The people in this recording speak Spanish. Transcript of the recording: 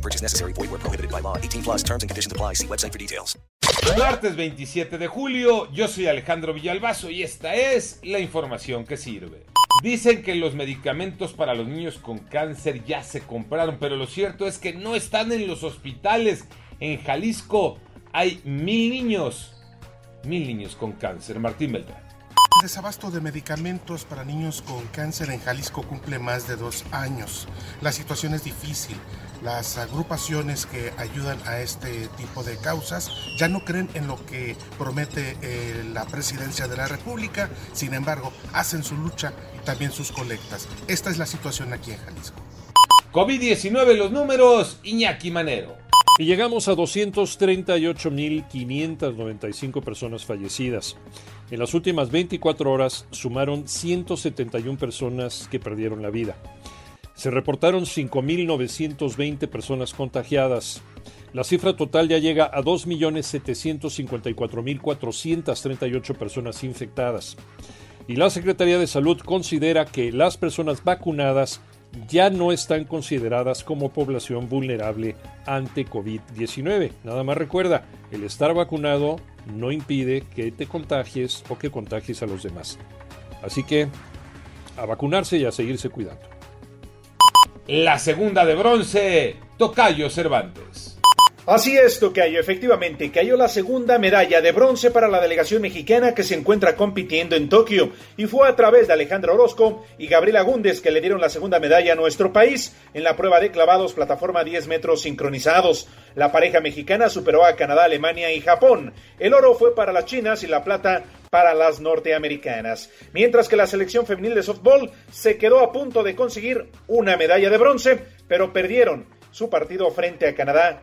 No purchase necessary. Void where prohibited by law. 18 plus terms and conditions apply. See website for details. Martes 27 de julio, yo soy Alejandro Villalbazo y esta es la información que sirve. Dicen que los medicamentos para los niños con cáncer ya se compraron, pero lo cierto es que no están en los hospitales. En Jalisco hay mil niños, mil niños con cáncer. Martín Beltrán. Desabasto de medicamentos para niños con cáncer en Jalisco cumple más de dos años. La situación es difícil. Las agrupaciones que ayudan a este tipo de causas ya no creen en lo que promete eh, la presidencia de la República, sin embargo, hacen su lucha y también sus colectas. Esta es la situación aquí en Jalisco. COVID-19, los números, Iñaki Manero. Y llegamos a 238.595 personas fallecidas. En las últimas 24 horas sumaron 171 personas que perdieron la vida. Se reportaron 5.920 personas contagiadas. La cifra total ya llega a 2.754.438 personas infectadas. Y la Secretaría de Salud considera que las personas vacunadas ya no están consideradas como población vulnerable ante COVID-19. Nada más recuerda, el estar vacunado no impide que te contagies o que contagies a los demás. Así que a vacunarse y a seguirse cuidando. La segunda de bronce, Tocayo Cervantes. Así es, Tocayo. Efectivamente, cayó la segunda medalla de bronce para la delegación mexicana que se encuentra compitiendo en Tokio y fue a través de Alejandro Orozco y Gabriela Gúndez que le dieron la segunda medalla a nuestro país en la prueba de clavados plataforma 10 metros sincronizados. La pareja mexicana superó a Canadá, Alemania y Japón. El oro fue para las chinas y la plata para las norteamericanas. Mientras que la selección femenil de softball se quedó a punto de conseguir una medalla de bronce, pero perdieron su partido frente a Canadá